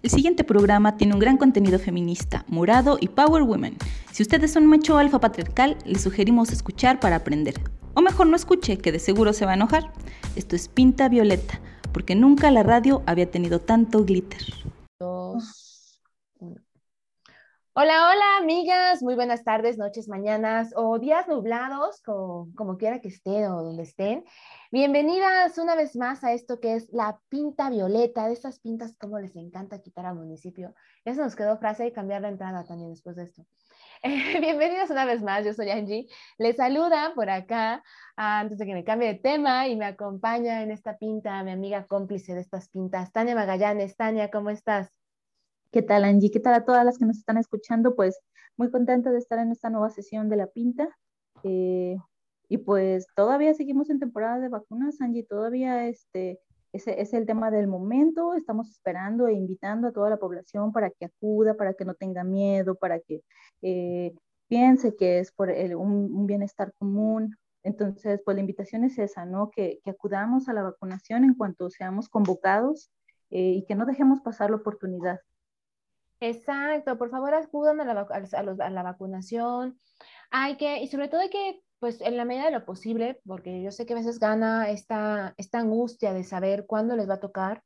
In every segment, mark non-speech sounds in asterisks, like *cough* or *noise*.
El siguiente programa tiene un gran contenido feminista, morado y power women. Si ustedes son macho alfa patriarcal, les sugerimos escuchar para aprender. O mejor no escuche, que de seguro se va a enojar. Esto es Pinta Violeta, porque nunca la radio había tenido tanto glitter. Hola, hola, amigas. Muy buenas tardes, noches, mañanas o días nublados, como, quiera que estén o donde estén. Bienvenidas una vez más a esto que es la pinta violeta. De estas pintas, como les encanta quitar al municipio. Eso nos quedó frase y cambiar la entrada también después de esto. Eh, *laughs* bienvenidas una vez más, yo soy Angie. Les saluda por acá, antes de que me cambie de tema, y me acompaña en esta pinta mi amiga cómplice de estas pintas, Tania Magallanes. Tania, ¿cómo estás? ¿Qué tal, Angie? ¿Qué tal a todas las que nos están escuchando? Pues muy contenta de estar en esta nueva sesión de La Pinta. Eh, y pues todavía seguimos en temporada de vacunas, Angie, todavía este, ese es el tema del momento. Estamos esperando e invitando a toda la población para que acuda, para que no tenga miedo, para que eh, piense que es por un, bienestar común. Entonces, pues la invitación es esa, ¿no? Que, que acudamos a la vacunación en cuanto seamos convocados eh, y que no dejemos pasar la oportunidad. Exacto, por favor acudan a la, a, la vacunación. Hay que, y sobre todo hay que, pues en la medida de lo posible, porque yo sé que a veces gana esta, esta angustia de saber cuándo les va a tocar,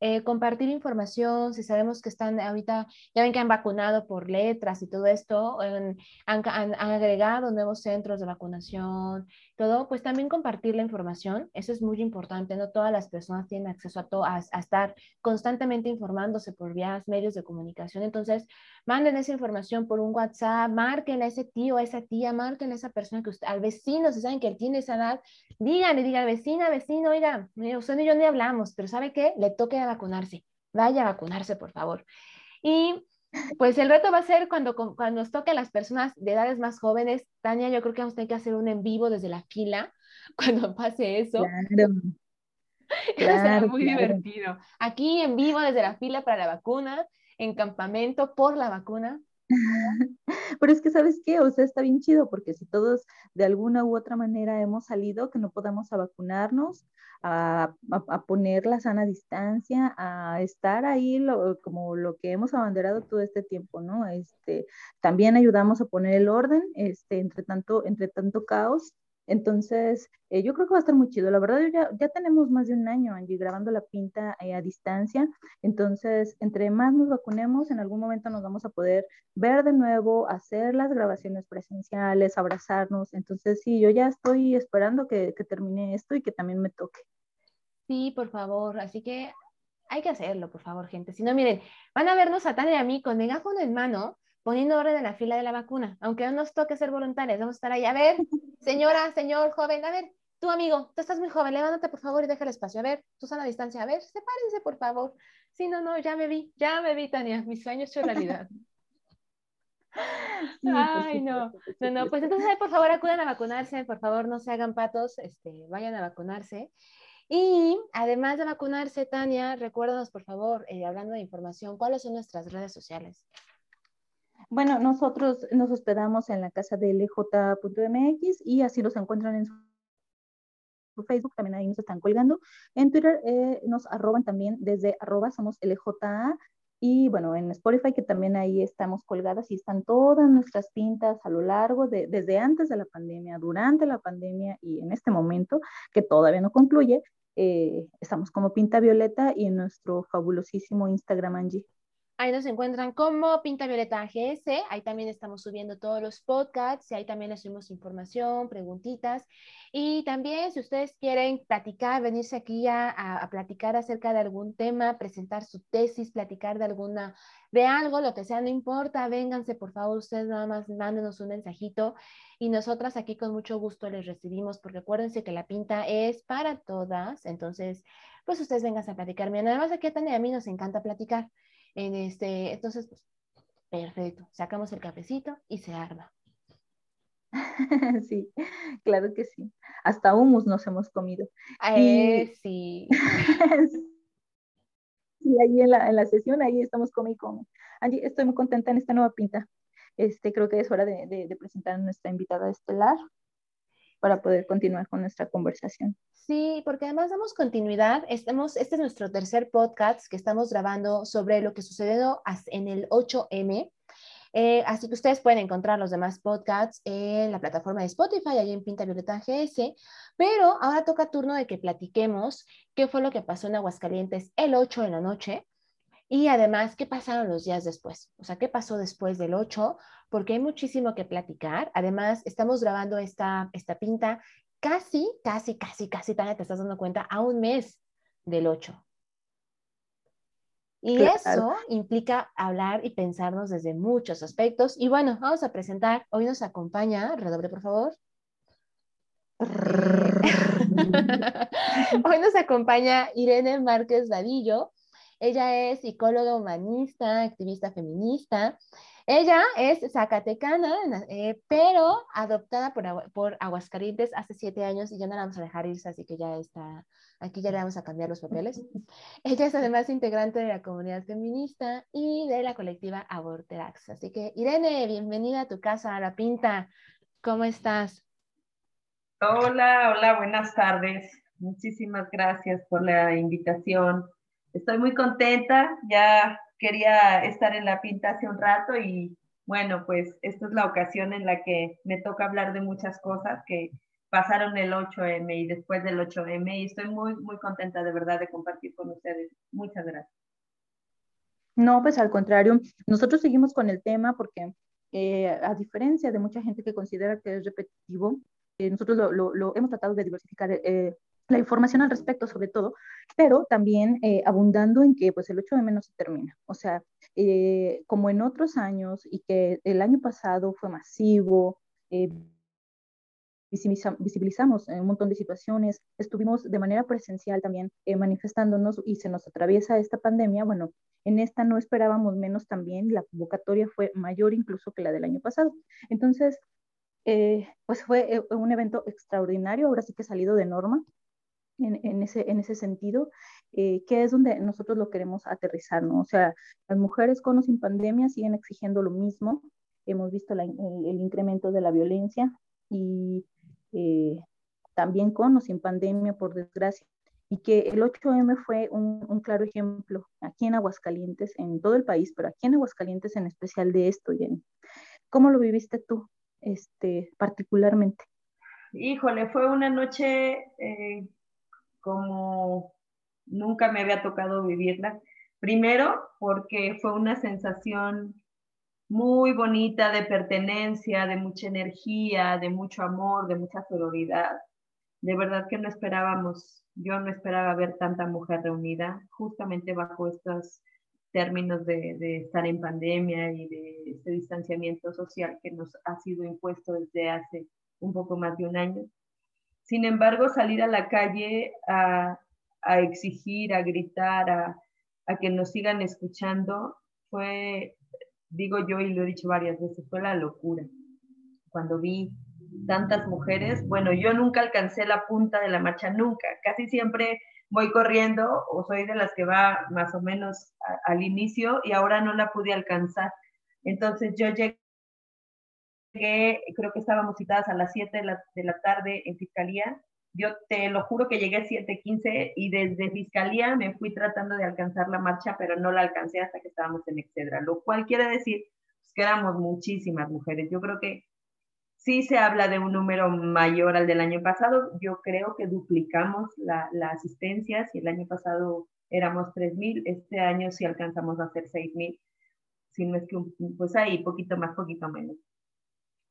eh, compartir información, si sabemos que están ahorita, ya ven que han vacunado por letras y todo esto, han, han, agregado nuevos centros de vacunación, todo, pues también compartir la información, eso es muy importante, no todas las personas tienen acceso a, todo, a, estar constantemente informándose por vías, medios de comunicación, entonces manden esa información por un WhatsApp, marquen a ese tío, a esa tía, marquen a esa persona que usted, al vecino, si saben que él tiene esa edad, díganle, diga vecina, vecino, oiga, usted y yo ni hablamos, pero ¿sabe qué? Le toque a vacunarse, vaya a vacunarse, por favor. Y pues el reto va a ser cuando, cuando nos toque a las personas de edades más jóvenes. Tania, yo creo que vamos a tener que hacer un en vivo desde la fila *laughs* cuando pase eso. Claro. *laughs* Claro, muy divertido. Aquí en vivo desde la fila para la vacuna, en campamento por la vacuna. *laughs* Pero es que, ¿sabes qué? O sea, está bien chido porque si todos de alguna u otra manera hemos salido, que no podamos a vacunarnos, a, poner la sana distancia, a estar ahí como lo que hemos abanderado todo este tiempo, ¿no? Este, también ayudamos a poner el orden, este, entre tanto, entre tanto caos entonces, eh, yo creo que va a estar muy chido. La verdad, ya, ya tenemos más de un año, Angie, grabando la pinta eh, a distancia. Entonces, entre más nos vacunemos, en algún momento nos vamos a poder ver de nuevo, hacer las grabaciones presenciales, abrazarnos. Entonces, sí, yo ya estoy esperando que, que termine esto y que también me toque. Sí, por favor. Así que hay que hacerlo, por favor, gente. Si no, miren, van a vernos a Tania y a mí con megáfono en mano poniendo orden en la fila de la vacuna, aunque no nos toque ser voluntarios, vamos a estar ahí. A ver, señora, señor, joven, a ver, tú amigo, tú estás muy joven, levántate por favor y deja el espacio. A ver, tú sana distancia, a ver, sepárense por favor. Sí, no, no, ya me vi, ya me vi, Tania, mis sueños son realidad. *laughs* Ay, no, no, no, pues entonces, por favor, acudan a vacunarse, por favor, no se hagan patos, este, vayan a vacunarse. Y además de vacunarse, Tania, recuérdanos, por favor, eh, hablando de información, ¿cuáles son nuestras redes sociales? Bueno, nosotros nos hospedamos en la casa de lj.mx y así los encuentran en su Facebook, también ahí nos están colgando. En Twitter eh, nos arroban también desde arroba somos LJA y bueno, en Spotify que también ahí estamos colgadas y están todas nuestras pintas a lo largo de, desde antes de la pandemia, durante la pandemia y en este momento que todavía no concluye, eh, estamos como Pinta Violeta y en nuestro fabulosísimo Instagram Angie. Ahí nos encuentran como Pinta Violeta AGS. Ahí también estamos subiendo todos los podcasts y ahí también les subimos información, preguntitas. Y también si ustedes quieren platicar, venirse aquí a, a, platicar acerca de algún tema, presentar su tesis, platicar de alguna, de algo, lo que sea, no importa, vénganse por favor, ustedes nada más mándenos un mensajito y nosotras aquí con mucho gusto les recibimos porque acuérdense que la pinta es para todas. Entonces, pues ustedes vengan a platicarme. Nada más aquí a Tania a mí nos encanta platicar. En este, entonces, pues, perfecto, sacamos el cafecito y se arma. *laughs* Sí, claro que sí. Hasta humus nos hemos comido. Eh, sí. *laughs* sí, ahí en la, en la, sesión, ahí estamos con y con. Angie, estoy muy contenta en esta nueva pinta. Este, creo que es hora de, de presentar a nuestra invitada estelar para poder continuar con nuestra conversación. Sí, porque además damos continuidad. Estamos, este es nuestro tercer podcast que estamos grabando sobre lo que sucedió en el 8M. Eh, así que ustedes pueden encontrar los demás podcasts en la plataforma de Spotify, allí en Pinta Violeta GS. Pero ahora toca turno de que platiquemos qué fue lo que pasó en Aguascalientes el 8 de la noche y además qué pasaron los días después. O sea, qué pasó después del 8, porque hay muchísimo que platicar. Además, estamos grabando esta, esta pinta casi, casi, casi, casi, Tania, te estás dando cuenta, a un mes del 8. Y eso implica hablar y pensarnos desde muchos aspectos. Y bueno, vamos a presentar, hoy nos acompaña, redoble por favor. *laughs* hoy nos acompaña Irene Márquez Dadillo. Ella es psicóloga humanista, activista feminista. Ella es zacatecana, eh, pero adoptada por, por, Aguascalientes hace siete años y ya no la vamos a dejar irse, así que ya está, aquí ya le vamos a cambiar los papeles. *laughs* Ella es además integrante de la comunidad feminista y de la colectiva Aborterax. Así que, Irene, bienvenida a tu casa, a La Pinta. ¿Cómo estás? Hola, hola, buenas tardes. Muchísimas gracias por la invitación. Estoy muy contenta, ya quería estar en la pinta hace un rato y bueno, pues esta es la ocasión en la que me toca hablar de muchas cosas que pasaron el 8M y después del 8M y estoy muy, muy contenta de verdad de compartir con ustedes. Muchas gracias. No, pues al contrario, nosotros seguimos con el tema porque eh, a diferencia de mucha gente que considera que es repetitivo, eh, nosotros lo, lo, hemos tratado de diversificar eh, la información al respecto sobre todo, pero también eh, abundando en que pues el 8M no se termina. O sea, eh, como en otros años y que el año pasado fue masivo, eh, visibilizamos un montón de situaciones, estuvimos de manera presencial también manifestándonos y se nos atraviesa esta pandemia, bueno, en esta no esperábamos menos también, la convocatoria fue mayor incluso que la del año pasado. Entonces, pues fue un evento extraordinario, ahora sí que salido de norma, en, ese, en ese sentido, eh, que es donde nosotros lo queremos aterrizar, ¿no? O sea, las mujeres con o sin pandemia siguen exigiendo lo mismo. Hemos visto el, incremento de la violencia y eh, también con o sin pandemia, por desgracia. Y que el 8M fue un, un, claro ejemplo aquí en Aguascalientes, en todo el país, pero aquí en Aguascalientes en especial de esto, Jenny. ¿Cómo lo viviste tú este, particularmente? Híjole, fue una noche eh, como nunca me había tocado vivirla. Primero, porque fue una sensación muy bonita de pertenencia, de mucha energía, de mucho amor, de mucha sororidad. De verdad que no esperábamos, yo no esperaba ver tanta mujer reunida, justamente bajo estos términos de, de estar en pandemia y de este distanciamiento social que nos ha sido impuesto desde hace un poco más de un año. Sin embargo, salir a la calle a, exigir, a gritar, a, que nos sigan escuchando, fue, digo yo y lo he dicho varias veces, fue la locura. Cuando vi tantas mujeres, bueno, yo nunca alcancé la punta de la marcha, nunca, casi siempre voy corriendo o soy de las que va más o menos al inicio y ahora no la pude alcanzar. Entonces yo llegué creo que estábamos citadas a las 7 de la, tarde en fiscalía. Yo te lo juro que llegué a 7.15 y desde fiscalía me fui tratando de alcanzar la marcha, pero no la alcancé hasta que estábamos en Excedra, lo cual quiere decir pues, que éramos muchísimas mujeres. Yo creo que sí se habla de un número mayor al del año pasado. Yo creo que duplicamos la, la asistencia. Si el año pasado éramos 3.000, este año sí alcanzamos a hacer 6.000. Si no es que, pues ahí, poquito más, poquito menos.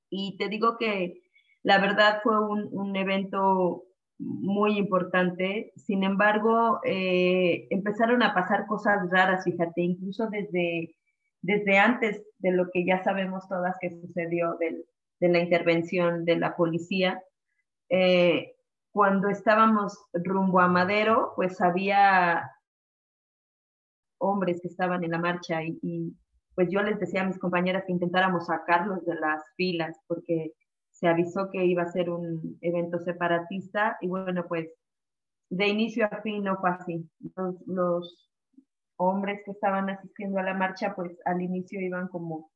Y te digo que la verdad fue un, evento muy importante. Sin embargo, eh, empezaron a pasar cosas raras, fíjate, incluso desde, desde antes de lo que ya sabemos todas que sucedió de la intervención de la policía. Eh, cuando estábamos rumbo a Madero, pues había hombres que estaban en la marcha y pues yo les decía a mis compañeras que intentáramos sacarlos de las filas porque se avisó que iba a ser un evento separatista y bueno, pues de inicio a fin no fue así. Los, hombres que estaban asistiendo a la marcha, pues al inicio iban como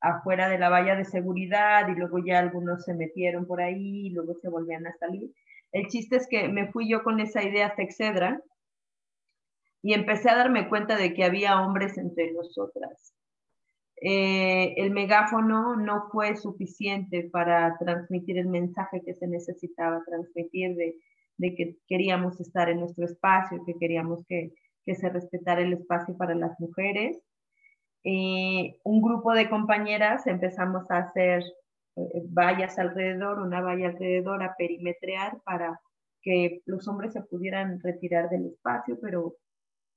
afuera de la valla de seguridad y luego ya algunos se metieron por ahí y luego se volvían a salir. El chiste es que me fui yo con esa idea hasta Excedra y empecé a darme cuenta de que había hombres entre nosotras. Eh, el megáfono no fue suficiente para transmitir el mensaje que se necesitaba transmitir de, que queríamos estar en nuestro espacio, que queríamos que, se respetara el espacio para las mujeres. Eh, un grupo de compañeras empezamos a hacer eh, vallas alrededor, una valla alrededor, a perimetrear para que los hombres se pudieran retirar del espacio, pero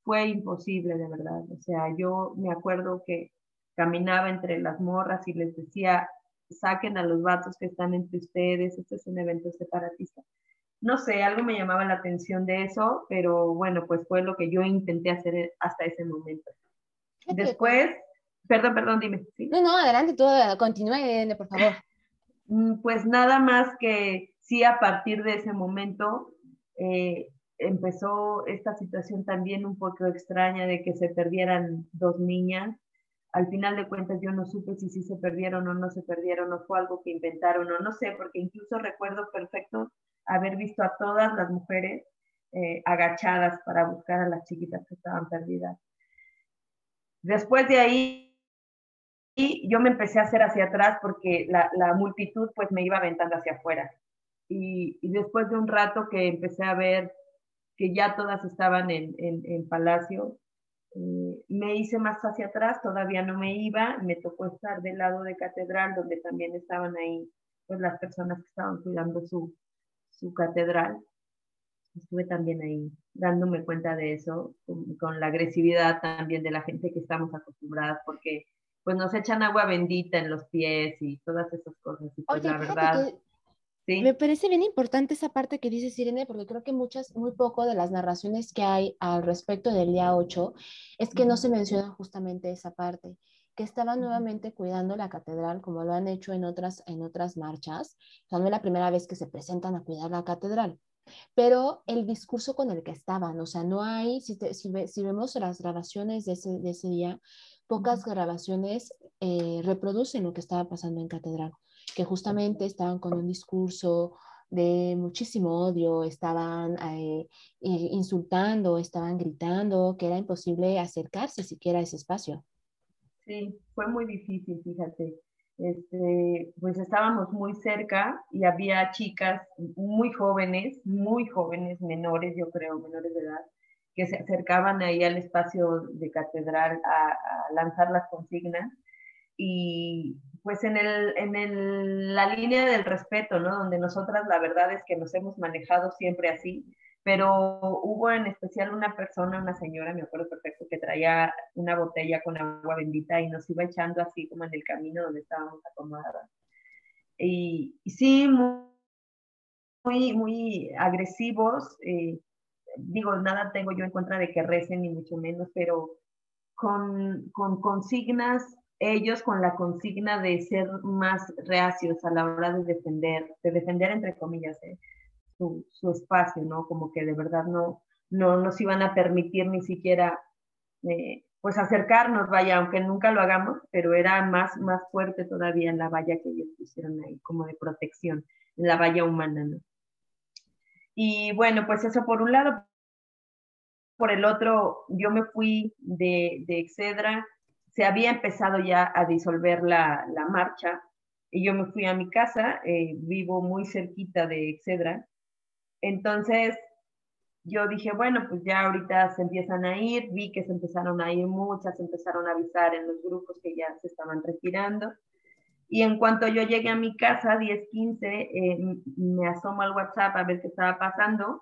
fue imposible de verdad. O sea, yo me acuerdo que caminaba entre las morras y les decía, saquen a los vatos que están entre ustedes, este es un evento separatista. No sé, algo me llamaba la atención de eso, pero bueno, pues fue lo que yo intenté hacer hasta ese momento. Después, perdón, perdón, dime. No, no, adelante, tú continúa, por favor. Mm, pues nada más que sí, a partir de ese momento eh, empezó esta situación también un poco extraña de que se perdieran dos niñas. Al final de cuentas yo no supe si sí se perdieron o no se perdieron o fue algo que inventaron o no sé, porque incluso recuerdo perfecto haber visto a todas las mujeres eh, agachadas para buscar a las chiquitas que estaban perdidas. Después de ahí y yo me empecé a hacer hacia atrás porque la, la multitud pues me iba aventando hacia afuera. Y, y, después de un rato que empecé a ver que ya todas estaban en, en, Palacio, eh, me hice más hacia atrás, todavía no me iba, me tocó estar del lado de Catedral, donde también estaban ahí pues las personas que estaban cuidando su, su catedral. Estuve también ahí dándome cuenta de eso, con, con la agresividad también de la gente que estamos acostumbradas, porque pues nos echan agua bendita en los pies y todas esas cosas. Y pues la verdad, ¿sí? me parece bien importante esa parte que dice Irene, porque creo que muchas, muy poco de las narraciones que hay al respecto del día 8 es que no se menciona justamente esa parte que estaban nuevamente cuidando la catedral como lo han hecho en otras, en otras marchas. O sea, no es la primera vez que se presentan a cuidar la catedral pero el discurso con el que estaban, o sea, no hay, si, si, si vemos las grabaciones de ese, de ese día, pocas grabaciones eh, reproducen lo que estaba pasando en Catedral, que justamente estaban con un discurso de muchísimo odio, estaban eh, eh, insultando, estaban gritando, que era imposible acercarse siquiera a ese espacio. Sí, fue muy difícil, fíjate. Este, pues estábamos muy cerca y había chicas muy jóvenes, muy jóvenes, menores, yo creo, menores de edad, que se acercaban ahí al espacio de catedral a, lanzar las consignas y pues en, el, en el, la línea del respeto, ¿no? Donde nosotras la verdad es que nos hemos manejado siempre así, pero hubo en especial una persona, una señora, me acuerdo perfecto, que traía una botella con agua bendita y nos iba echando así como en el camino donde estábamos acomodadas. Y, sí, muy, muy agresivos. Eh, digo, nada tengo yo en contra de que recen, ni mucho menos, pero con, con consignas, ellos con la consigna de ser más reacios a la hora de defender, de defender entre comillas, ¿eh? su, su, espacio, ¿no? Como que de verdad no, no nos iban a permitir ni siquiera, eh, pues acercarnos, vaya, aunque nunca lo hagamos, pero era más, más fuerte todavía en la valla que ellos pusieron ahí, como de protección, en la valla humana, ¿no? Y bueno, pues eso por un lado. Por el otro, yo me fui de, de Excedra, se había empezado ya a disolver la, la marcha y yo me fui a mi casa, eh, vivo muy cerquita de Excedra. Entonces, yo dije, bueno, pues ya ahorita se empiezan a ir, vi que se empezaron a ir muchas, empezaron a avisar en los grupos que ya se estaban retirando. Y en cuanto yo llegué a mi casa, 10, 15, eh, me asomo al WhatsApp a ver qué estaba pasando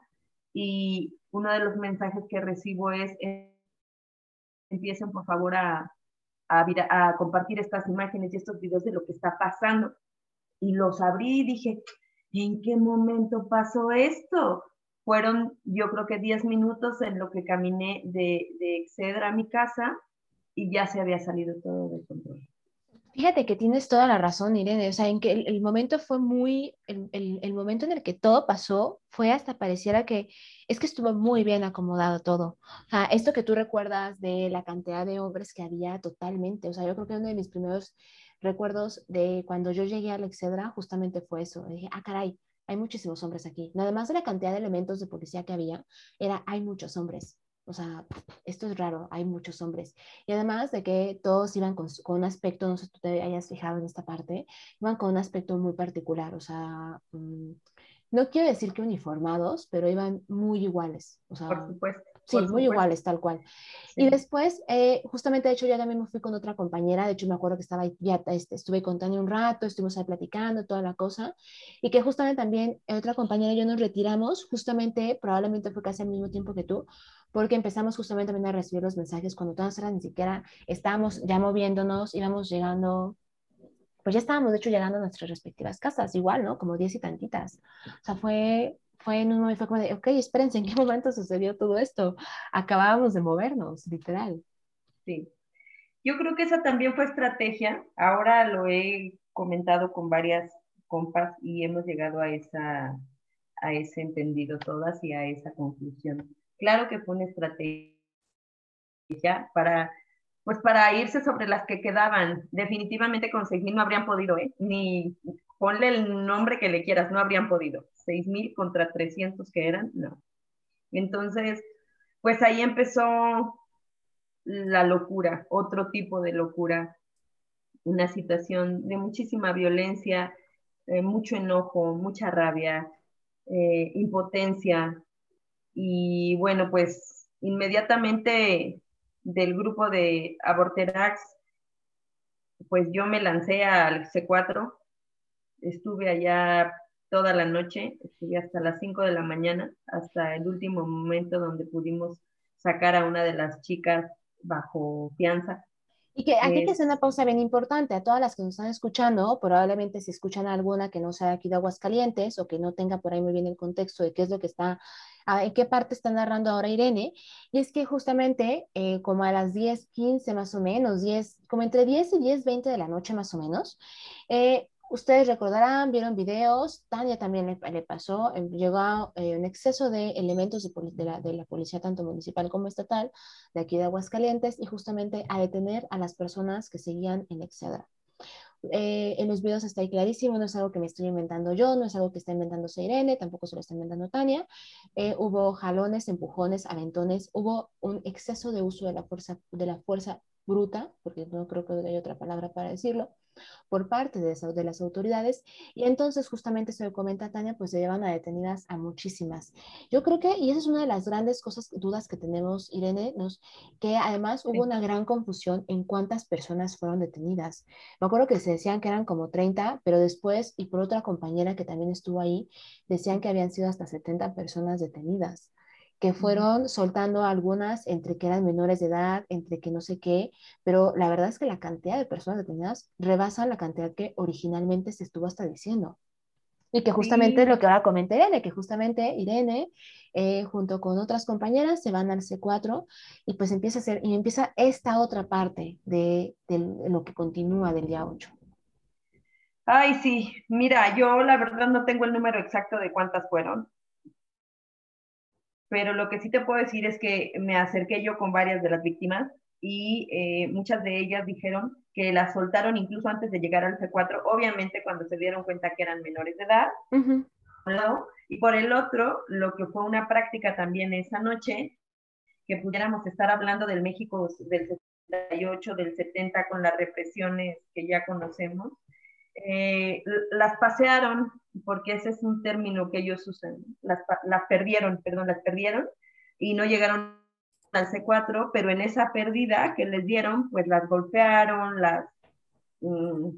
y uno de los mensajes que recibo es, empiecen por favor a, a, a, compartir estas imágenes y estos videos de lo que está pasando. Y los abrí y dije, ¿en qué momento pasó esto? Fueron yo creo que 10 minutos en lo que caminé de, de Excedra a mi casa y ya se había salido todo de control. Fíjate que tienes toda la razón, Irene. O sea, en que el, momento fue muy, el, el, momento en el que todo pasó fue hasta pareciera que es que estuvo muy bien acomodado todo. O sea, esto que tú recuerdas de la cantidad de hombres que había totalmente. O sea, yo creo que uno de mis primeros recuerdos de cuando yo llegué a la Excedra justamente fue eso. Dije, ah, caray, hay muchísimos hombres aquí. Nada más de la cantidad de elementos de policía que había, era, hay muchos hombres. O sea, esto es raro, hay muchos hombres. Y además de que todos iban con, con, un aspecto, no sé si tú te hayas fijado en esta parte, iban con un aspecto muy particular. O sea, mmm, no quiero decir que uniformados, pero iban muy iguales. O sea, por supuesto. Sí, muy iguales, tal cual. Sí. Y después, eh, justamente, de hecho, yo también me fui con otra compañera, de hecho, me acuerdo que estaba ahí, ya este, estuve contando un rato, estuvimos ahí platicando, toda la cosa, y que justamente también otra compañera y yo nos retiramos, justamente, probablemente fue casi al mismo tiempo que tú, porque empezamos justamente también a recibir los mensajes cuando todas eran ni siquiera estábamos ya moviéndonos, íbamos llegando pues ya estábamos de hecho llegando a nuestras respectivas casas, igual, ¿no? Como diez y tantitas. O sea, fue, fue en un momento, fue como de, ok, espérense, ¿en qué momento sucedió todo esto? Acabábamos de movernos, literal. Sí. Yo creo que esa también fue estrategia. Ahora lo he comentado con varias compas y hemos llegado a, esa, a ese entendido todas y a esa conclusión. Claro que fue una estrategia para pues para irse sobre las que quedaban. Definitivamente conseguir no habrían podido, ¿eh? Ni ponle el nombre que le quieras, no habrían podido. 6.000 contra 300 que eran, no. Entonces, pues ahí empezó la locura, otro tipo de locura, una situación de muchísima violencia, eh, mucho enojo, mucha rabia, eh, impotencia. Y bueno, pues inmediatamente del grupo de Aborterax, pues yo me lancé al C4, estuve allá toda la noche, estuve hasta las 5 de la mañana, hasta el último momento donde pudimos sacar a una de las chicas bajo fianza. Y que aquí hay que hacer una pausa bien importante a todas las que nos están escuchando, probablemente si escuchan alguna que no sea aquí de Aguascalientes o que no tenga por ahí muy bien el contexto de qué es lo que está en qué parte está narrando ahora Irene, y es que justamente eh, como a las 10, 15 más o menos, 10, como entre 10 y 10, 20 de la noche más o menos, eh, ustedes recordarán, vieron videos, Tania también le, pasó, eh, llegó un exceso de elementos de, de, la, de, la, policía, tanto municipal como estatal, de aquí de Aguascalientes, y justamente a detener a las personas que seguían en Excedra. Eh, en los videos está ahí clarísimo, no es algo que me estoy inventando yo, no es algo que está inventándose Irene, tampoco se lo está inventando Tania. Eh, hubo jalones, empujones, aventones, hubo un exceso de uso de la fuerza, de la fuerza bruta, porque no creo que haya otra palabra para decirlo, por parte de, de, las autoridades y entonces justamente se lo comenta Tania, pues se llevan a detenidas a muchísimas. Yo creo que, y esa es una de las grandes cosas, dudas que tenemos, Irene, nos, que además hubo una gran confusión en cuántas personas fueron detenidas. Me acuerdo que se decían que eran como 30, pero después, y por otra compañera que también estuvo ahí, decían que habían sido hasta 70 personas detenidas que fueron soltando algunas entre que eran menores de edad, entre que no sé qué, pero la verdad es que la cantidad de personas detenidas rebasa la cantidad que originalmente se estuvo hasta diciendo. Y que justamente sí. lo que ahora comenta Irene, que justamente Irene, eh, junto con otras compañeras, se van al C4 y pues empieza a hacer, y empieza esta otra parte de, de lo que continúa del día 8. Ay, sí, mira, yo la verdad no tengo el número exacto de cuántas fueron, pero lo que sí te puedo decir es que me acerqué yo con varias de las víctimas y eh, muchas de ellas dijeron que las soltaron incluso antes de llegar al C4, obviamente cuando se dieron cuenta que eran menores de edad. Uh -huh. Y por el otro, lo que fue una práctica también esa noche, que pudiéramos estar hablando del México del 78, del 70, con las represiones que ya conocemos, eh, las pasearon, porque ese es un término que ellos usan, las, las perdieron, perdón, las perdieron y no llegaron al C4, pero en esa pérdida que les dieron, pues las golpearon, las, mm,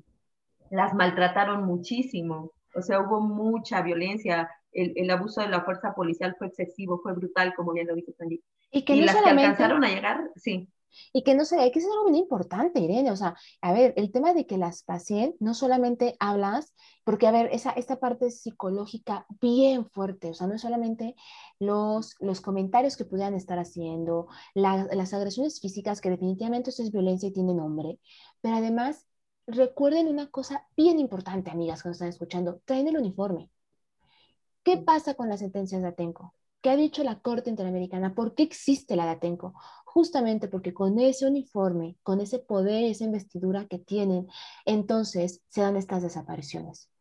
las maltrataron muchísimo, o sea, hubo mucha violencia, el, el, abuso de la fuerza policial fue excesivo, fue brutal, como bien lo dice Sandy. Y, que y no las solamente... que alcanzaron a llegar, sí. Y que no sé, hay que ser algo bien importante, Irene. O sea, a ver, el tema de que las pacientes no solamente hablas, porque a ver, esa, esta parte psicológica bien fuerte, o sea, no es solamente los, los comentarios que pudieran estar haciendo, la, las agresiones físicas, que definitivamente eso es violencia y tiene nombre, pero además recuerden una cosa bien importante, amigas que nos están escuchando, traen el uniforme. ¿Qué pasa con las sentencias de Atenco? ¿Qué ha dicho la Corte Interamericana? ¿Por qué existe la de Atenco? Justamente porque con ese uniforme, con ese poder, esa investidura que tienen, entonces se dan estas desapariciones.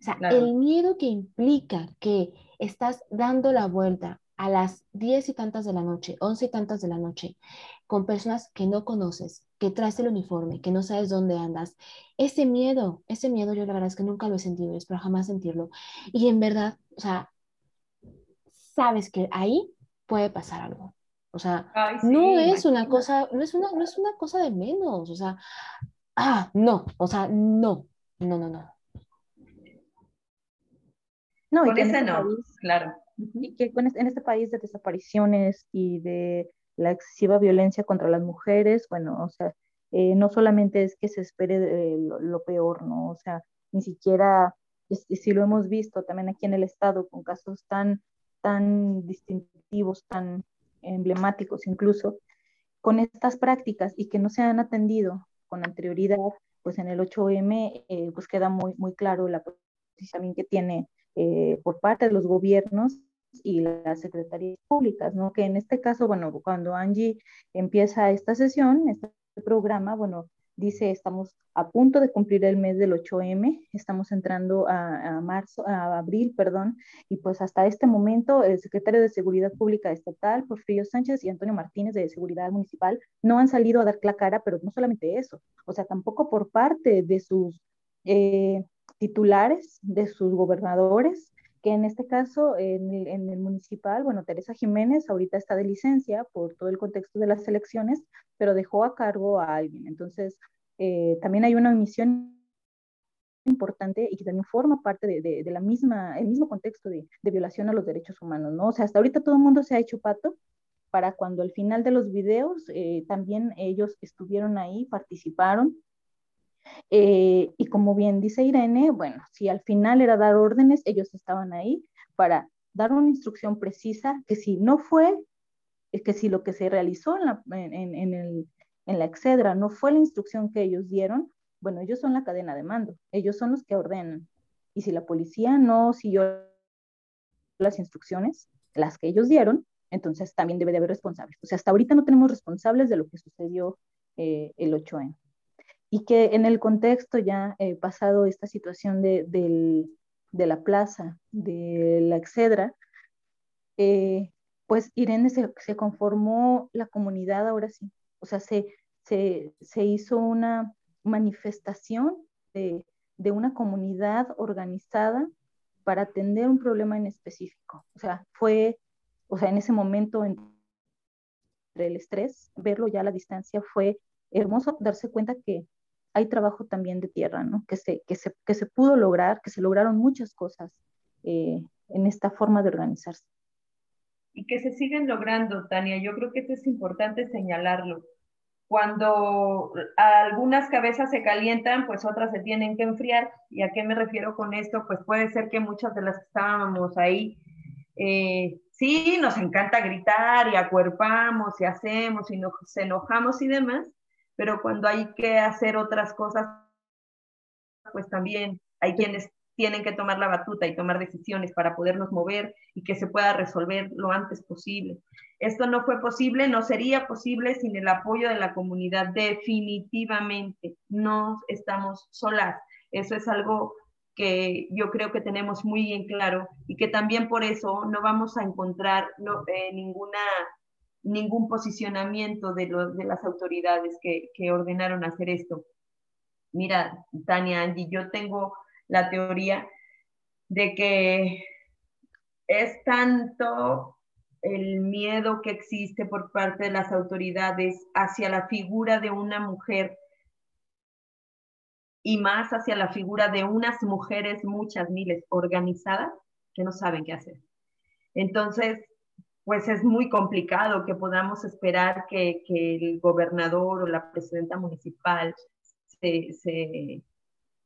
O sea, el miedo que implica que estás dando la vuelta a las diez y tantas de la noche, once y tantas de la noche, con personas que no conoces, que traes el uniforme, que no sabes dónde andas. Ese miedo, ese miedo yo la verdad es que nunca lo he sentido, espero jamás sentirlo. Y en verdad, o sea, sabes que ahí puede pasar algo. O sea, no es una cosa, no es una, no es una cosa de menos. O sea, ah, no, o sea, no, no, no, no. No, y que en este no, claro. Y que en este país de desapariciones y de la excesiva violencia contra las mujeres, bueno, o sea, eh, no solamente es que se espere lo, peor, ¿no? O sea, ni siquiera, si lo hemos visto también aquí en el Estado, con casos tan, tan distintivos, tan emblemáticos incluso, con estas prácticas y que no se han atendido con anterioridad, pues en el 8M, eh, pues queda muy, muy claro la posición que tiene eh, por parte de los gobiernos y las secretarías públicas, ¿no? Que en este caso, bueno, cuando Angie empieza esta sesión, este programa, bueno, dice, estamos a punto de cumplir el mes del 8M, estamos entrando a, marzo, a abril, perdón, y pues hasta este momento el secretario de Seguridad Pública Estatal, Porfirio Sánchez y Antonio Martínez de Seguridad Municipal no han salido a dar la cara, pero no solamente eso, o sea, tampoco por parte de sus eh, titulares, de sus gobernadores, que en este caso, en el, municipal, bueno, Teresa Jiménez ahorita está de licencia por todo el contexto de las elecciones, pero dejó a cargo a alguien. Entonces, eh, también hay una omisión importante y que también forma parte de, la misma, el mismo contexto de, violación a los derechos humanos, ¿no? O sea, hasta ahorita todo el mundo se ha hecho pato para cuando al final de los videos eh, también ellos estuvieron ahí, participaron, eh, y como bien dice Irene, bueno, si al final era dar órdenes, ellos estaban ahí para dar una instrucción precisa que si no fue, es que si lo que se realizó en la, en, el, en la Excedra no fue la instrucción que ellos dieron, bueno, ellos son la cadena de mando, ellos son los que ordenan. Y si la policía no siguió las instrucciones, las que ellos dieron, entonces también debe de haber responsables. O sea, hasta ahorita no tenemos responsables de lo que sucedió eh, el 8N y que en el contexto ya eh, pasado esta situación de, la plaza, de la Excedra, eh, pues Irene se, conformó la comunidad ahora sí, o sea, se, se, hizo una manifestación de, una comunidad organizada para atender un problema en específico. O sea, fue, o sea, en ese momento entre el estrés, verlo ya a la distancia fue hermoso darse cuenta que hay trabajo también de tierra, ¿no? Que se, que se, que se pudo lograr, que se lograron muchas cosas eh, en esta forma de organizarse. Y que se siguen logrando, Tania. Yo creo que esto es importante señalarlo. Cuando algunas cabezas se calientan, pues otras se tienen que enfriar. ¿Y a qué me refiero con esto? Pues puede ser que muchas de las que estábamos ahí, eh, sí, nos encanta gritar y acuerpamos y hacemos y nos enojamos y demás, pero cuando hay que hacer otras cosas, pues también hay quienes tienen que tomar la batuta y tomar decisiones para podernos mover y que se pueda resolver lo antes posible. Esto no fue posible, no sería posible sin el apoyo de la comunidad. Definitivamente no estamos solas. Eso es algo que yo creo que tenemos muy bien claro y que también por eso no vamos a encontrar eh, ninguna ningún posicionamiento de, de las autoridades que, ordenaron hacer esto. Mira, Tania, Angie, yo tengo la teoría de que es tanto el miedo que existe por parte de las autoridades hacia la figura de una mujer y más hacia la figura de unas mujeres, muchas miles, organizadas, que no saben qué hacer. Entonces, pues es muy complicado que podamos esperar que, el gobernador o la presidenta municipal se,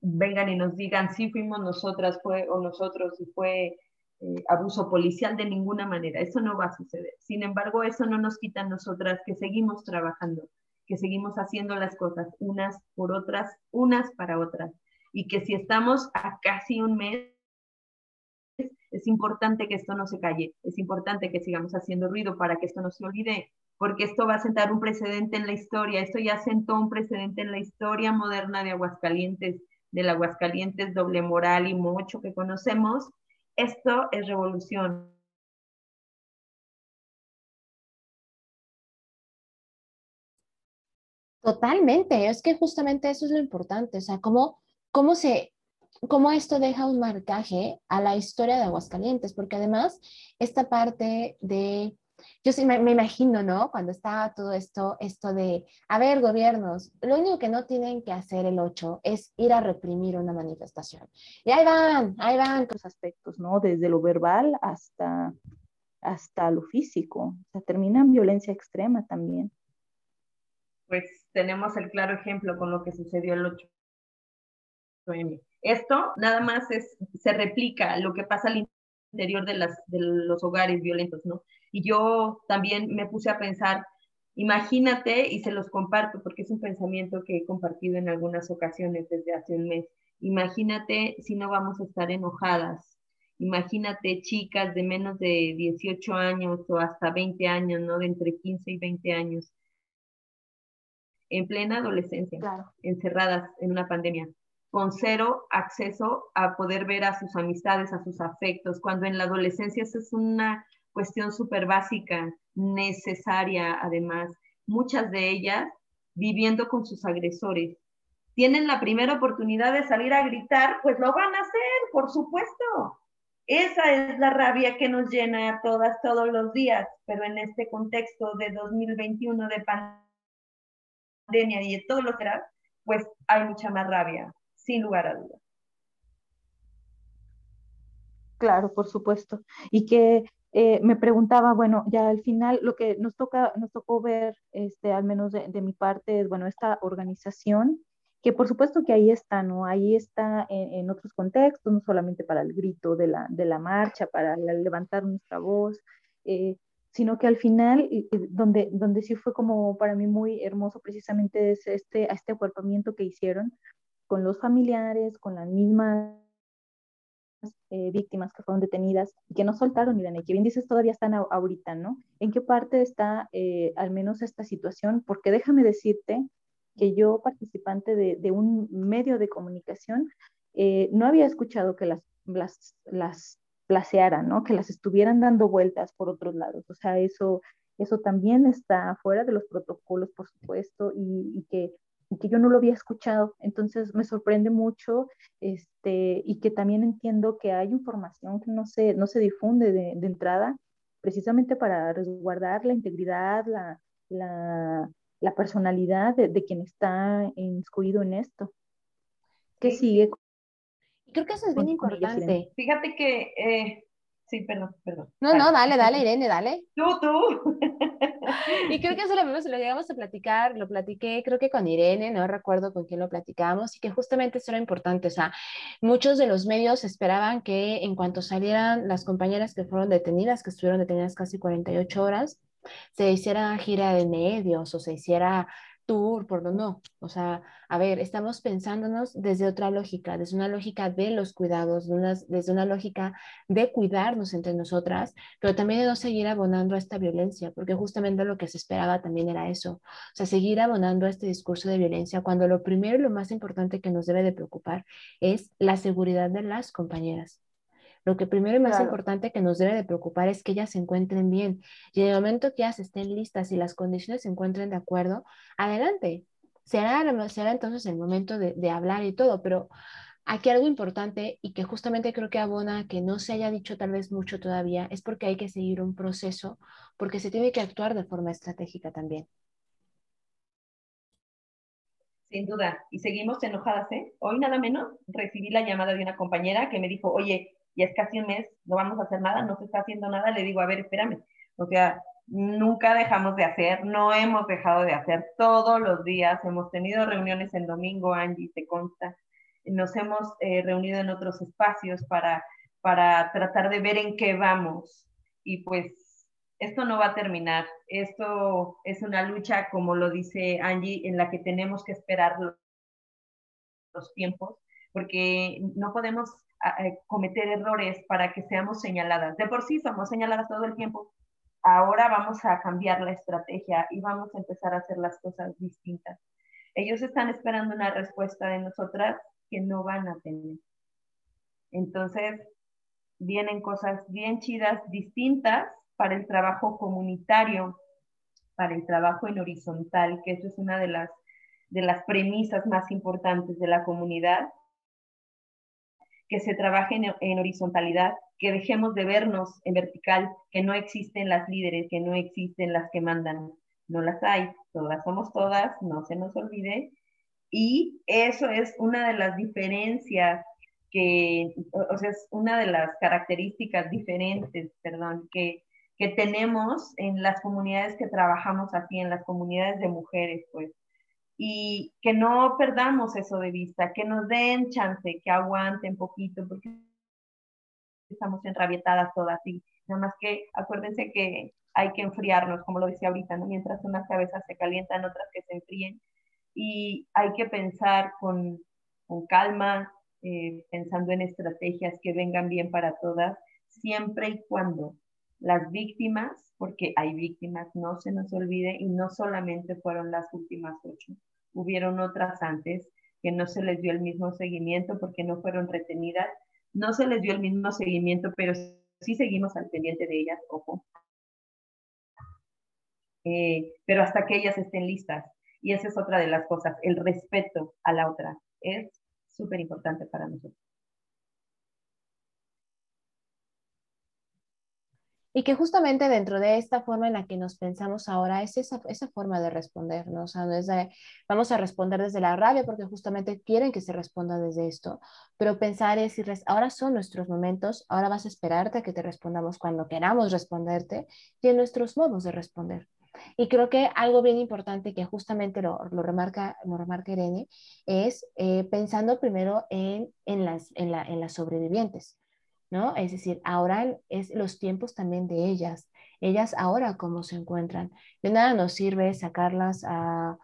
vengan y nos digan si fuimos nosotras o nosotros y fue eh, abuso policial de ninguna manera. Eso no va a suceder. Sin embargo, eso no nos quita nosotras que seguimos trabajando, que seguimos haciendo las cosas unas por otras, unas para otras. Y que si estamos a casi un mes es importante que esto no se calle, es importante que sigamos haciendo ruido para que esto no se olvide, porque esto va a sentar un precedente en la historia, esto ya sentó un precedente en la historia moderna de Aguascalientes, del Aguascalientes doble moral y mocho que conocemos, esto es revolución. Totalmente, es que justamente eso es lo importante, o sea, cómo, cómo se, cómo esto deja un marcaje a la historia de Aguascalientes, porque además esta parte de, yo sí me, imagino, ¿no? Cuando estaba todo esto, esto de, a ver, gobiernos, lo único que no tienen que hacer el 8 es ir a reprimir una manifestación. Y ahí van, ahí van. Los aspectos, ¿no? Desde lo verbal hasta, hasta lo físico, o sea, termina en violencia extrema también. Pues tenemos el claro ejemplo con lo que sucedió el 8 Esto nada más es, se replica lo que pasa al interior de, las, de los hogares violentos, ¿no? Y yo también me puse a pensar, imagínate, y se los comparto porque es un pensamiento que he compartido en algunas ocasiones desde hace un mes, imagínate si no vamos a estar enojadas, imagínate chicas de menos de 18 años o hasta 20 años, ¿no? De entre 15 y 20 años, en plena adolescencia, encerradas en una pandemia, con cero acceso a poder ver a sus amistades, a sus afectos, cuando en la adolescencia eso es una cuestión súper básica, necesaria además, muchas de ellas viviendo con sus agresores. Tienen la primera oportunidad de salir a gritar, pues lo van a hacer, por supuesto. Esa es la rabia que nos llena a todas todos los días, pero en este contexto de 2021 de pandemia, y de todo lo que pues hay mucha más rabia, sin lugar a dudas. Claro, por supuesto. Y que eh, me preguntaba, bueno, ya al final lo que nos toca, nos tocó ver, este, al menos de, mi parte, es bueno, esta organización, que por supuesto que ahí está, ¿no? Ahí está en, otros contextos, no solamente para el grito de la, de la marcha, para levantar nuestra voz, eh, sino que al final, donde, donde sí fue como para mí muy hermoso precisamente es este, este acuerpamiento que hicieron con los familiares, con las mismas eh, víctimas que fueron detenidas y que no soltaron, Irene, que bien dices, todavía están ahorita, ¿no? ¿En qué parte está eh, al menos esta situación? Porque déjame decirte que yo, participante de, de un medio de comunicación, eh, no había escuchado que las, las, las placearan, ¿no? Que las estuvieran dando vueltas por otros lados. O sea, eso, eso también está fuera de los protocolos, por supuesto, y, que, que yo no lo había escuchado. Entonces me sorprende mucho este, y que también entiendo que hay información que no se, no se difunde de, entrada, precisamente para resguardar la integridad, la, la, la personalidad de, de, quien está inscrito en esto. ¿Qué sigue creo que eso es bien importante. Fíjate que, eh, sí, perdón, perdón. No, no, dale, *laughs* dale, Irene, dale. Tú, tú. *laughs* y creo que eso lo, lo llegamos a platicar, lo platiqué creo que con Irene, no recuerdo con quién lo platicamos, y que justamente eso era importante, o sea, muchos de los medios esperaban que en cuanto salieran las compañeras que fueron detenidas, que estuvieron detenidas casi 48 horas, se hiciera gira de medios o se hiciera tour, por no. O sea, a ver, estamos pensándonos desde otra lógica, desde una lógica de los cuidados, desde una lógica de cuidarnos entre nosotras, pero también de no seguir abonando a esta violencia, porque justamente lo que se esperaba también era eso. O sea, seguir abonando a este discurso de violencia cuando lo primero y lo más importante que nos debe de preocupar es la seguridad de las compañeras. Lo que primero y más importante que nos debe de preocupar es que ellas se encuentren bien. Y en el momento que ellas estén listas y las condiciones se encuentren de acuerdo, adelante. Será, será entonces el momento de, de hablar y todo, pero aquí algo importante y que justamente creo que abona que no se haya dicho tal vez mucho todavía es porque hay que seguir un proceso, porque se tiene que actuar de forma estratégica también. Sin duda, y seguimos enojadas, ¿eh? Hoy nada menos recibí la llamada de una compañera que me dijo, oye, y es casi un mes, no vamos a hacer nada, no se está haciendo nada, le digo, a ver, espérame. O sea, nunca dejamos de hacer, no hemos dejado de hacer todos los días, hemos tenido reuniones el domingo, Angie, te consta, nos hemos eh, reunido en otros espacios para, para tratar de ver en qué vamos. Y pues esto no va a terminar, esto es una lucha, como lo dice Angie, en la que tenemos que esperar los tiempos, porque no podemos cometer errores para que seamos señaladas. De por sí somos señaladas todo el tiempo. Ahora vamos a cambiar la estrategia y vamos a empezar a hacer las cosas distintas. Ellos están esperando una respuesta de nosotras que no van a tener. Entonces, vienen cosas bien chidas, distintas para el trabajo comunitario, para el trabajo en horizontal, que eso es una de las, de las premisas más importantes de la comunidad, que se trabaje en, horizontalidad, que dejemos de vernos en vertical, que no existen las líderes, que no existen las que mandan, no las hay, todas somos todas, no se nos olvide. Y eso es una de las diferencias que, o sea, es una de las características diferentes, perdón, que, que tenemos en las comunidades que trabajamos aquí, en las comunidades de mujeres, pues y que no perdamos eso de vista, que nos den chance, que aguanten poquito, porque estamos enrabietadas todas y nada más que acuérdense que hay que enfriarnos, como lo decía ahorita, ¿no? mientras unas cabezas se calientan, otras que se enfríen, y hay que pensar con, con calma, eh, pensando en estrategias que vengan bien para todas, siempre y cuando las víctimas, porque hay víctimas, no se nos olvide, y no solamente fueron las últimas ocho, hubieron otras antes que no se les dio el mismo seguimiento porque no fueron retenidas, no se les dio el mismo seguimiento, pero sí seguimos al pendiente de ellas, ojo. Eh, pero hasta que ellas estén listas. Y esa es otra de las cosas, el respeto a la otra es súper importante para nosotros. Y que justamente dentro de esta forma en la que nos pensamos ahora es esa, esa forma de responder, ¿no? O sea, no vamos a responder desde la rabia porque justamente quieren que se responda desde esto, pero pensar es decirles, ahora son nuestros momentos, ahora vas a esperarte a que te respondamos cuando queramos responderte y en nuestros modos de responder. Y creo que algo bien importante que justamente lo, lo remarca, lo remarca Irene es eh, pensando primero en, en, las, en, la, en las sobrevivientes. ¿No? Es decir, ahora es los tiempos también de ellas, ellas ahora cómo se encuentran. De nada nos sirve sacarlas a,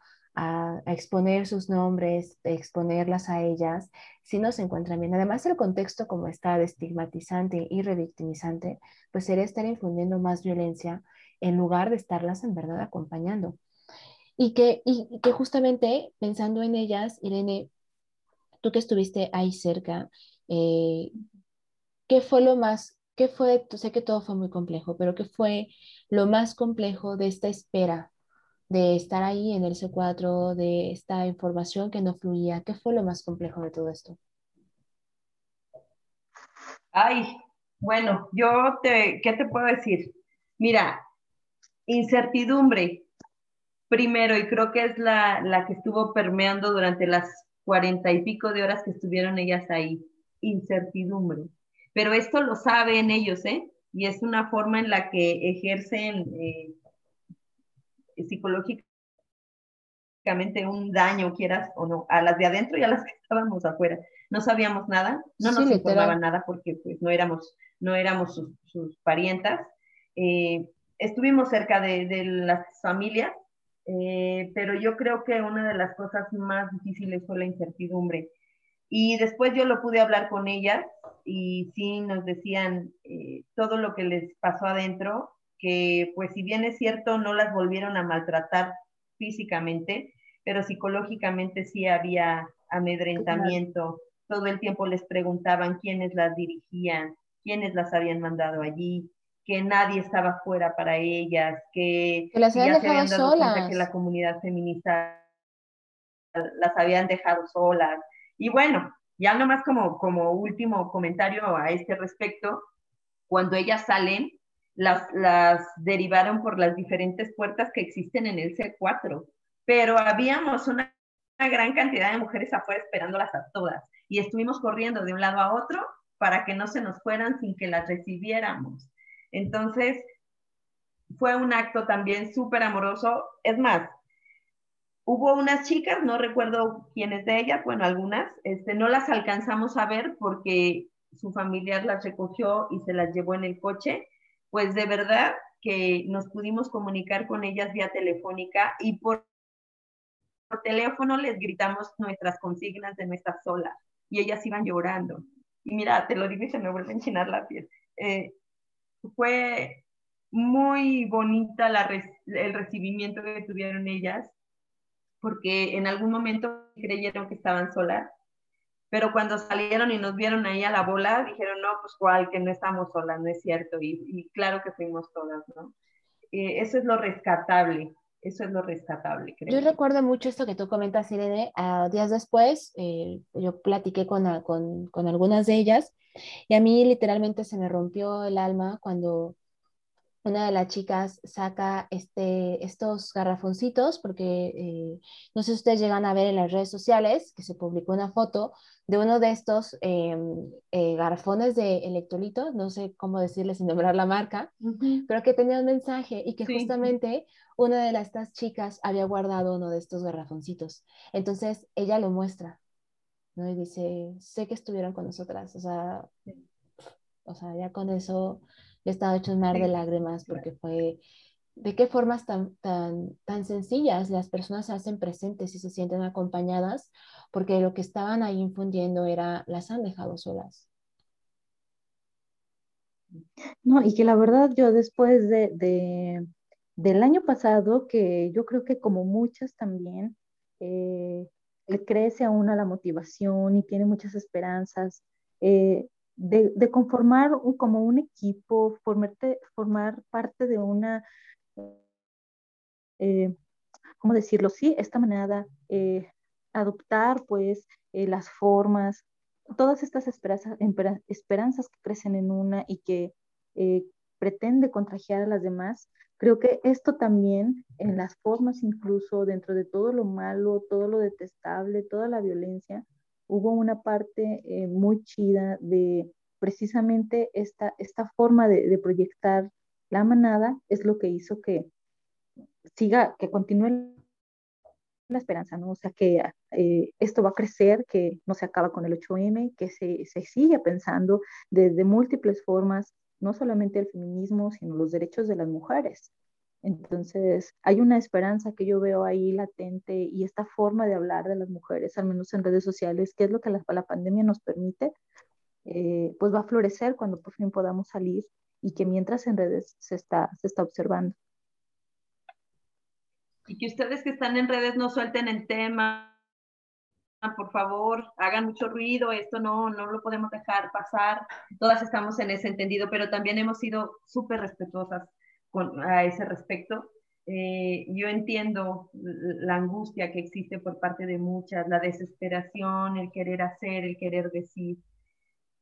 exponer sus nombres, exponerlas a ellas, si no se encuentran bien. Además, el contexto como está de estigmatizante y revictimizante, pues sería estar infundiendo más violencia en lugar de estarlas en verdad acompañando. Y que, y que justamente pensando en ellas, Irene, tú que estuviste ahí cerca, eh, ¿qué fue lo más, qué fue, sé que todo fue muy complejo, pero qué fue lo más complejo de esta espera, de estar ahí en el C4, de esta información que no fluía? ¿Qué fue lo más complejo de todo esto? Ay, bueno, yo te, ¿qué te puedo decir? Mira, incertidumbre, primero, y creo que es la, la que estuvo permeando durante las cuarenta y pico de horas que estuvieron ellas ahí, incertidumbre pero esto lo saben ellos, ¿eh? Y es una forma en la que ejercen eh, psicológicamente un daño, quieras o no, a las de adentro y a las que estábamos afuera. No sabíamos nada, no nos informaban nada porque pues no éramos, no éramos sus, parientas. Eh, estuvimos cerca de, las familias, eh, pero yo creo que una de las cosas más difíciles fue la incertidumbre. Y después yo lo pude hablar con ellas y sí nos decían eh, todo lo que les pasó adentro, que pues si bien es cierto no las volvieron a maltratar físicamente, pero psicológicamente sí había amedrentamiento. Todo el tiempo les preguntaban quiénes las dirigían, quiénes las habían mandado allí, que nadie estaba fuera para ellas, que, que las habían dejado solas. que la comunidad feminista las habían dejado solas, y bueno, ya nomás como, como último comentario a este respecto, cuando ellas salen, las, las derivaron por las diferentes puertas que existen en el C4, pero habíamos una, una gran cantidad de mujeres afuera esperándolas a todas y estuvimos corriendo de un lado a otro para que no se nos fueran sin que las recibiéramos. Entonces, fue un acto también súper amoroso. Es más, Hubo unas chicas, no recuerdo quiénes de ellas, bueno, algunas, este, no las alcanzamos a ver porque su familiar las recogió y se las llevó en el coche, pues de verdad que nos pudimos comunicar con ellas vía telefónica y por, teléfono les gritamos nuestras consignas de nuestra sola y ellas iban llorando. Y mira, te lo digo y se me vuelve a enchinar la piel. Eh, fue muy bonita la el recibimiento que tuvieron ellas porque en algún momento creyeron que estaban solas, pero cuando salieron y nos vieron ahí a la bola, dijeron, no, pues cuál, que no estamos solas, no es cierto, y, claro que fuimos todas, ¿no? Eh, eso es lo rescatable, eso es lo rescatable, creo. Yo recuerdo mucho esto que tú comentas, Irene, días después, eh, yo platiqué con, con, con algunas de ellas, y a mí literalmente se me rompió el alma cuando una de las chicas saca este, estos garrafoncitos, porque eh, no sé si ustedes llegan a ver en las redes sociales que se publicó una foto de uno de estos em, eh, garrafones de electrolito, no sé cómo decirle sin nombrar la marca, pero que tenía un mensaje y que justamente una de las, estas chicas había guardado uno de estos garrafoncitos. Entonces ella lo muestra, ¿no? Y dice, sé que estuvieron con nosotras, o sea, o sea, ya con eso he estado hecho un mar de lágrimas porque fue de qué formas tan, tan, tan sencillas las personas se hacen presentes y se sienten acompañadas porque lo que estaban ahí infundiendo era, las han dejado solas. No, y que la verdad yo después de, de del año pasado, que yo creo que como muchas también, eh, crece a una la motivación y tiene muchas esperanzas. Eh, de, conformar como un equipo, formarte, formar parte de una, eh, ¿cómo decirlo? Sí, esta manera, eh, adoptar pues eh, las formas, todas estas esperanzas, esperanzas que crecen en una y que pretende contagiar a las demás. Creo que esto también en las formas, incluso dentro de todo lo malo, todo lo detestable, toda la violencia, hubo una parte eh, muy chida de precisamente esta, esta forma de, proyectar la manada, es lo que hizo que siga, que continúe la esperanza, ¿no? O sea, que eh, esto va a crecer, que no se acaba con el 8M, que se, se sigue pensando desde múltiples formas, no solamente el feminismo, sino los derechos de las mujeres. Entonces, hay una esperanza que yo veo ahí latente y esta forma de hablar de las mujeres, al menos en redes sociales, que es lo que la, pandemia nos permite, eh, pues va a florecer cuando por fin podamos salir y que mientras en redes se está, se está observando. Y que ustedes que están en redes no suelten el tema, por favor, hagan mucho ruido, esto no, no lo podemos dejar pasar, todas estamos en ese entendido, pero también hemos sido súper respetuosas a ese respecto. Eh, yo entiendo la angustia que existe por parte de muchas, la desesperación, el querer hacer, el querer decir.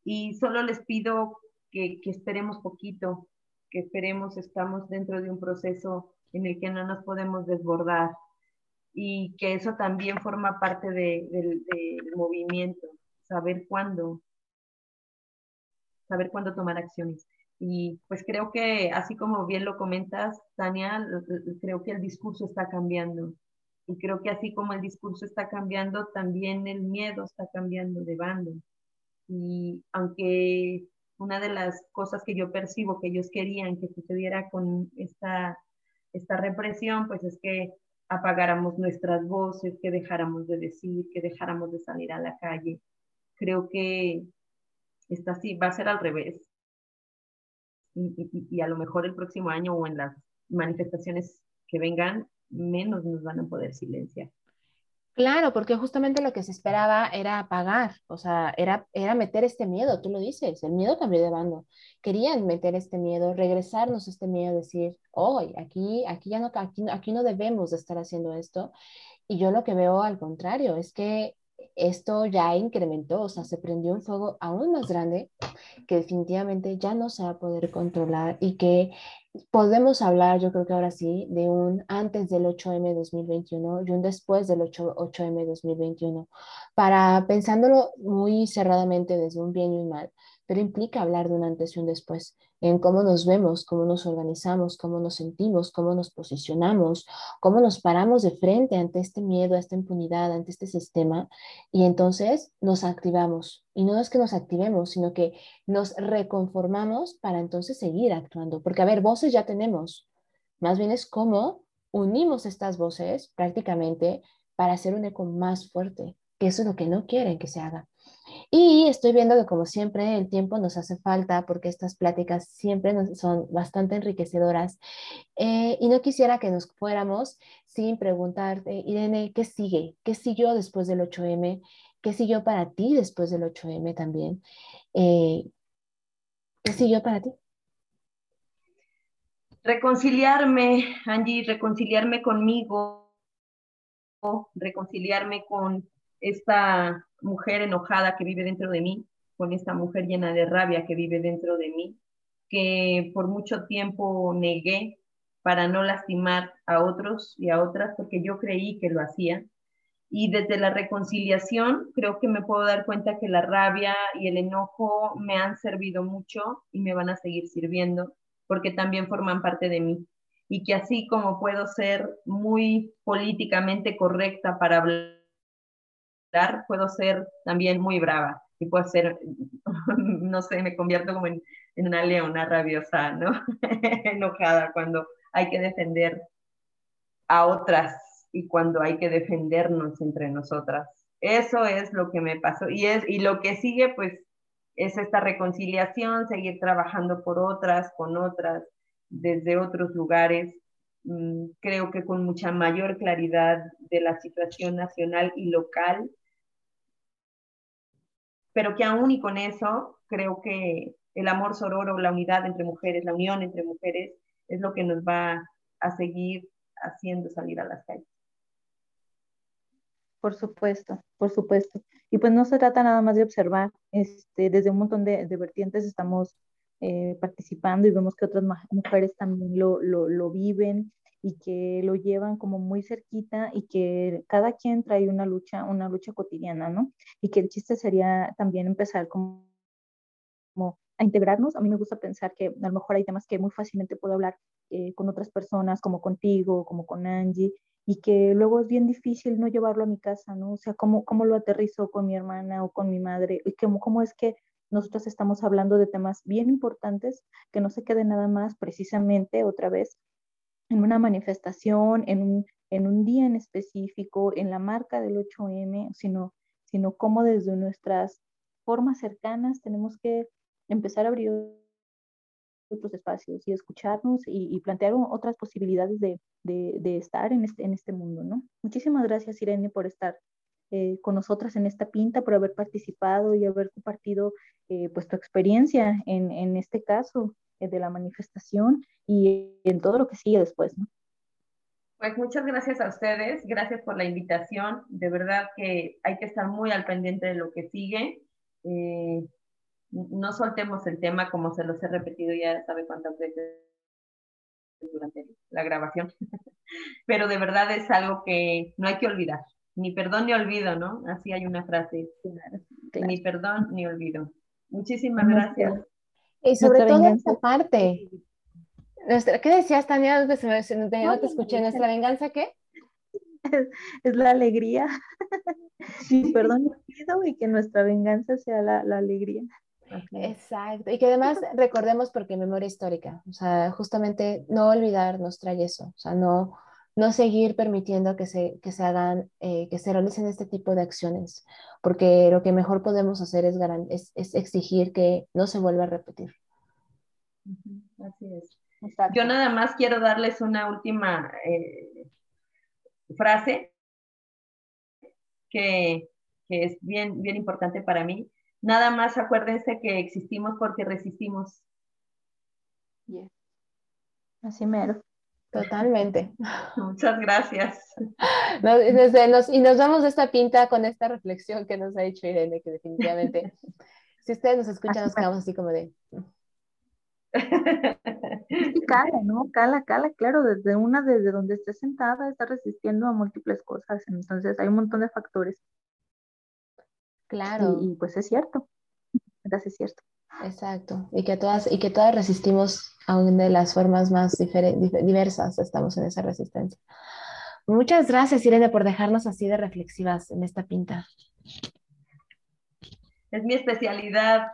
Y solo les pido que, esperemos poquito, que esperemos, estamos dentro de un proceso en el que no nos podemos desbordar y que eso también forma parte de, del movimiento, saber cuándo, saber cuándo tomar acciones. Y pues creo que, así como bien lo comentas, Tania, creo que el discurso está cambiando. Y creo que así como el discurso está cambiando, también el miedo está cambiando de bando. Y aunque una de las cosas que yo percibo que ellos querían que sucediera con esta, esta represión, pues es que apagáramos nuestras voces, que dejáramos de decir, que dejáramos de salir a la calle. Creo que esta sí va a ser al revés y, a lo mejor el próximo año o en las manifestaciones que vengan, menos nos van a poder silenciar. Claro, porque justamente lo que se esperaba era apagar, o sea, era, era meter este miedo, tú lo dices, el miedo cambió de bando. Querían meter este miedo, regresarnos este miedo, decir, hoy, aquí, aquí ya no, aquí, aquí no debemos de estar haciendo esto. Y yo lo que veo al contrario es que esto ya incrementó, o sea, se prendió un fuego aún más grande que definitivamente ya no se va a poder controlar y que podemos hablar, yo creo que ahora sí, de un antes del 8M 2021 y un después del 8, 8M 2021, para pensándolo muy cerradamente desde un bien y un mal, pero implica hablar de un antes y un después en cómo nos vemos, cómo nos organizamos, cómo nos sentimos, cómo nos posicionamos, cómo nos paramos de frente ante este miedo, a esta impunidad, ante este sistema, y entonces nos activamos. Y no es que nos activemos, sino que nos reconformamos para entonces seguir actuando. Porque, a ver, voces ya tenemos. Más bien es cómo unimos estas voces prácticamente para hacer un eco más fuerte, que eso es lo que no quieren que se haga. Y estoy viendo que como siempre el tiempo nos hace falta porque estas pláticas siempre son bastante enriquecedoras eh, y no quisiera que nos fuéramos sin preguntarte, Irene, ¿qué sigue? ¿Qué siguió después del 8M? ¿Qué siguió para ti después del 8M también? Eh, ¿Qué siguió para ti? Reconciliarme, Angie, reconciliarme conmigo, reconciliarme con esta mujer enojada que vive dentro de mí, con esta mujer llena de rabia que vive dentro de mí, que por mucho tiempo negué para no lastimar a otros y a otras, porque yo creí que lo hacía. Y desde la reconciliación creo que me puedo dar cuenta que la rabia y el enojo me han servido mucho y me van a seguir sirviendo, porque también forman parte de mí. Y que así como puedo ser muy políticamente correcta para hablar, puedo ser también muy brava y puedo ser, *laughs* no sé, me convierto como en, en una leona rabiosa, ¿no? *laughs* Enojada cuando hay que defender a otras y cuando hay que defendernos entre nosotras. Eso es lo que me pasó y es y lo que sigue pues es esta reconciliación, seguir trabajando por otras, con otras, desde otros lugares. Mm, creo que con mucha mayor claridad de la situación nacional y local, pero que aún y con eso creo que el amor sororo, la unidad entre mujeres, la unión entre mujeres, es lo que nos va a seguir haciendo salir a las calles. Por supuesto, por supuesto. Y pues no se trata nada más de observar, este, desde un montón de, vertientes estamos eh, participando y vemos que otras mujeres también lo, lo, lo, viven y que lo llevan como muy cerquita y que cada quien trae una lucha, una lucha cotidiana, ¿no? Y que el chiste sería también empezar como, como a integrarnos. A mí me gusta pensar que a lo mejor hay temas que muy fácilmente puedo hablar eh, con otras personas, como contigo, como con Angie, y que luego es bien difícil no llevarlo a mi casa, ¿no? O sea, cómo, cómo lo aterrizo con mi hermana o con mi madre, y cómo, cómo es que nosotros estamos hablando de temas bien importantes, que no se quede nada más precisamente otra vez en una manifestación, en un, en un día en específico, en la marca del 8M, sino, sino cómo desde nuestras formas cercanas tenemos que empezar a abrir otros espacios y escucharnos y, plantear otras posibilidades de, de, estar en este, en este mundo, ¿no? Muchísimas gracias, Irene, por estar eh, con nosotras en esta pinta, por haber participado y haber compartido eh, pues tu experiencia en, en este caso de la manifestación y en todo lo que sigue después, ¿no? Pues muchas gracias a ustedes, gracias por la invitación, de verdad que hay que estar muy al pendiente de lo que sigue no soltemos el tema como se los he repetido ya sabe cuántas veces durante la grabación, *laughs* pero de verdad es algo que no hay que olvidar, ni perdón ni olvido, ¿no? Así hay una frase, ni perdón ni olvido. Muchísimas gracias. Y sobre todo esta parte, ¿qué decías, Tania? No te escuché, ¿nuestra venganza qué? *laughs* Es, la alegría. *laughs* Ni *laughs* perdón olvido y que nuestra venganza sea la alegría. Exacto. Y que además recordemos porque memoria histórica, o sea, justamente no olvidar nos trae eso, o sea, no, no seguir permitiendo que se, que se hagan, eh, que se realicen este tipo de acciones, porque lo que mejor podemos hacer es, es, exigir que no se vuelva a repetir. Así es. Yo nada más quiero darles una última eh, frase que, que es bien, bien importante para mí Nada más acuérdense que existimos porque resistimos. Así mero. Totalmente. *laughs* Muchas gracias. *laughs* y nos damos esta pinta con esta reflexión que nos ha dicho Irene, que definitivamente, *laughs* si ustedes nos escuchan, nos quedamos así como de... cala, ¿no? Cala, cala, claro, desde una, desde donde esté sentada, está resistiendo a múltiples cosas. Entonces hay un montón de factores. Claro. Y, pues es cierto, es cierto. Exacto, y que todas, y que todas resistimos aún de las formas más diversas, estamos en esa resistencia. Muchas gracias, Irene, por dejarnos así de reflexivas en esta pinta. Es mi especialidad.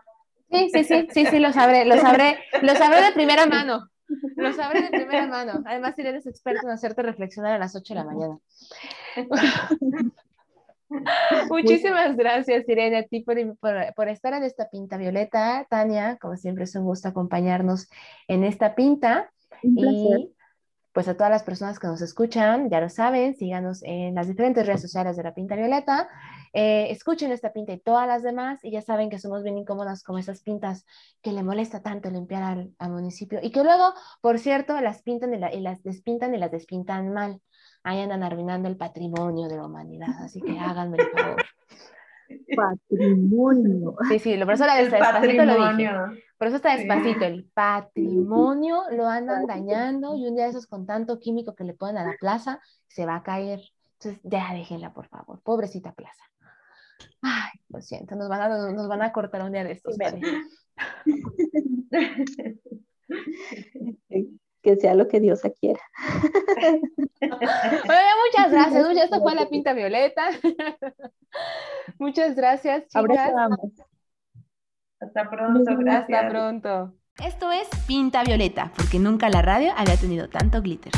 Sí, sí, sí, sí, sí, lo sabré, lo sabré, lo sabré de primera mano. Lo sabré de primera mano. Además, Irene es experta en hacerte reflexionar a las 8 de la mañana. *laughs* Muchísimas gracias, Irene, a ti por, estar en esta pinta violeta. Tania, como siempre, es un gusto acompañarnos en esta pinta. y pues a todas las personas que nos escuchan, ya lo saben, síganos en las diferentes redes sociales de la Pinta Violeta, eh, escuchen esta pinta y todas las demás y ya saben que somos bien incómodas con esas pintas que le molesta tanto limpiar al, municipio y que luego, por cierto, las pintan y, las despintan y las despintan mal. Ahí andan arruinando el patrimonio de la humanidad, así que háganme el favor. Patrimonio. Sí, sí, por eso la despacito lo dije. Por eso está despacito. El patrimonio lo andan dañando y un día de esos con tanto químico que le ponen a la plaza se va a caer. Entonces, ya déjenla, por favor. Pobrecita plaza. Ay, lo siento, nos van a, nos van a cortar un día de estos. *laughs* que sea lo que Dios quiera. Bueno, muchas gracias. Esto fue la pinta violeta. *laughs* muchas gracias, chicas. Hasta pronto, gracias. Hasta pronto. Esto es Pinta Violeta, porque nunca la radio había tenido tanto glitter.